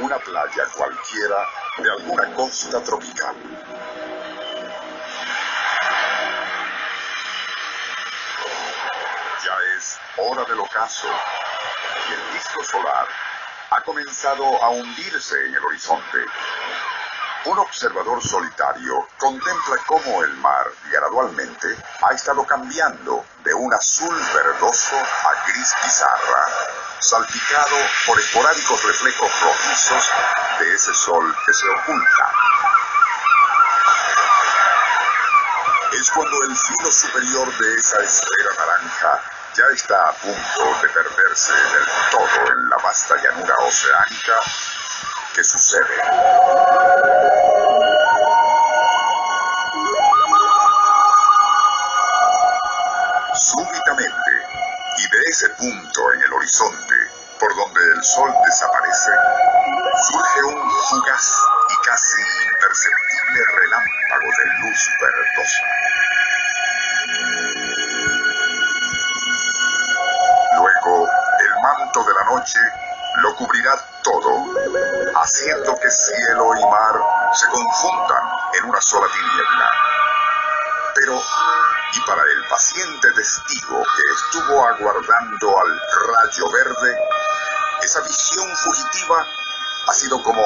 Una playa cualquiera de alguna costa tropical. Ya es hora del ocaso y el disco solar ha comenzado a hundirse en el horizonte. Un observador solitario contempla cómo el mar gradualmente ha estado cambiando de un azul verdoso a gris pizarra, salpicado por esporádicos reflejos rojizos de ese sol que se oculta. Es cuando el filo superior de esa esfera naranja ya está a punto de perderse del todo en la vasta llanura oceánica que sucede. Surge un fugaz y casi imperceptible relámpago de luz verdosa. Luego, el manto de la noche lo cubrirá todo, haciendo que cielo y mar se confundan en una sola tiniebla. Pero, y para el paciente testigo que estuvo aguardando al rayo verde, esa visión fugitiva ha sido como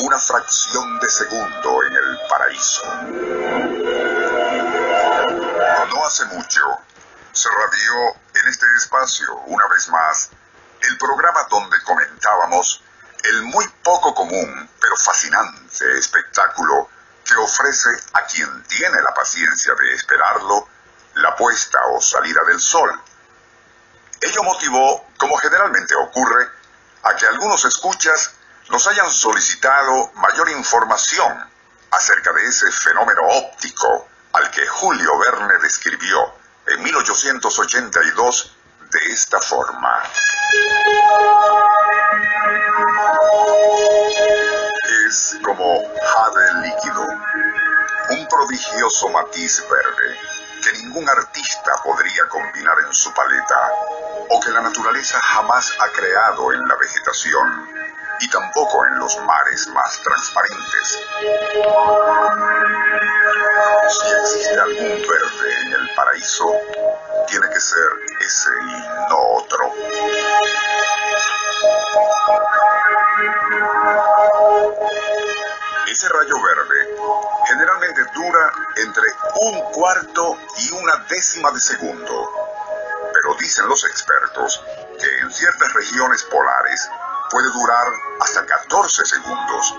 una fracción de segundo en el paraíso. No hace mucho, se radió en este espacio, una vez más, el programa donde comentábamos el muy poco común pero fascinante espectáculo que ofrece a quien tiene la paciencia de esperarlo la puesta o salida del sol. Ello motivó, como generalmente ocurre, a que algunos escuchas nos hayan solicitado mayor información acerca de ese fenómeno óptico al que Julio Verne describió en 1882 de esta forma. Es como jade líquido, un prodigioso matiz verde ningún artista podría combinar en su paleta o que la naturaleza jamás ha creado en la vegetación y tampoco en los mares más transparentes. Si existe algún verde en el paraíso, tiene que ser ese y no otro. Ese rayo verde generalmente dura entre un cuarto y una décima de segundo, pero dicen los expertos que en ciertas regiones polares puede durar hasta 14 segundos.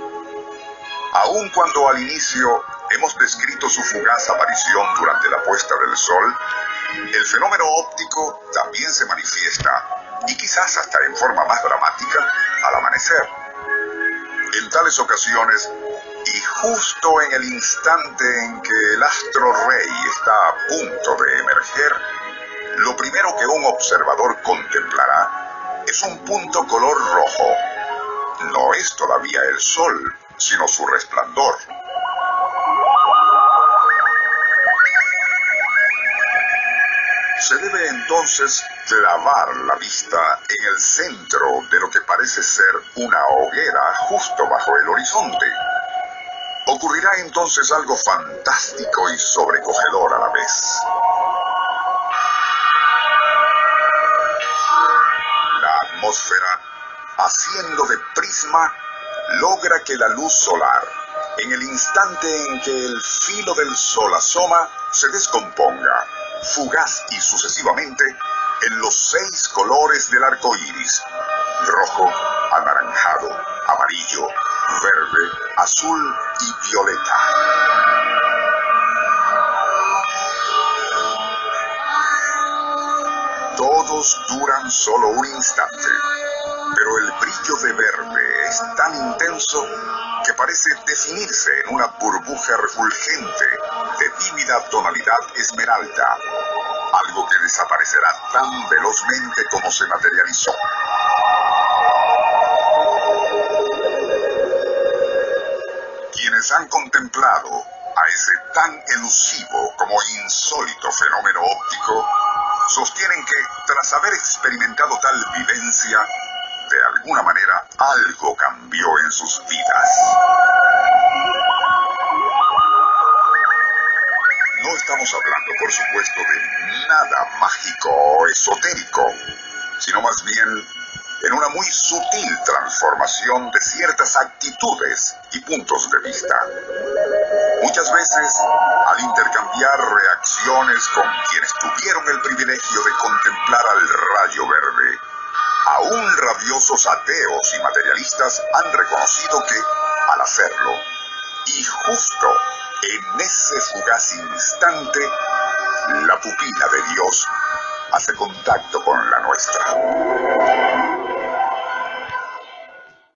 Aun cuando al inicio hemos descrito su fugaz aparición durante la puesta del sol, el fenómeno óptico también se manifiesta, y quizás hasta en forma más dramática, al amanecer. En tales ocasiones, justo en el instante en que el astro rey está a punto de emerger, lo primero que un observador contemplará es un punto color rojo. No es todavía el sol, sino su resplandor. Se debe entonces clavar la vista en el centro de lo que parece ser una hoguera justo bajo el horizonte. Ocurrirá entonces algo fantástico y sobrecogedor a la vez. La atmósfera, haciendo de prisma, logra que la luz solar, en el instante en que el filo del sol asoma, se descomponga, fugaz y sucesivamente, en los seis colores del arco iris: rojo, anaranjado, amarillo, verde, azul y violeta. Todos duran solo un instante, pero el brillo de verde es tan intenso que parece definirse en una burbuja refulgente de tímida tonalidad esmeralda, algo que desaparecerá tan velozmente como se materializó. Han contemplado a ese tan elusivo como insólito fenómeno óptico, sostienen que tras haber experimentado tal vivencia, de alguna manera algo cambió en sus vidas. No estamos hablando, por supuesto, de nada mágico o esotérico, sino más bien en una muy sutil transformación de ciertas actitudes y puntos de vista. Muchas veces, al intercambiar reacciones con quienes tuvieron el privilegio de contemplar al rayo verde, aún rabiosos ateos y materialistas han reconocido que, al hacerlo, y justo en ese fugaz instante, la pupila de Dios hace contacto con la nuestra.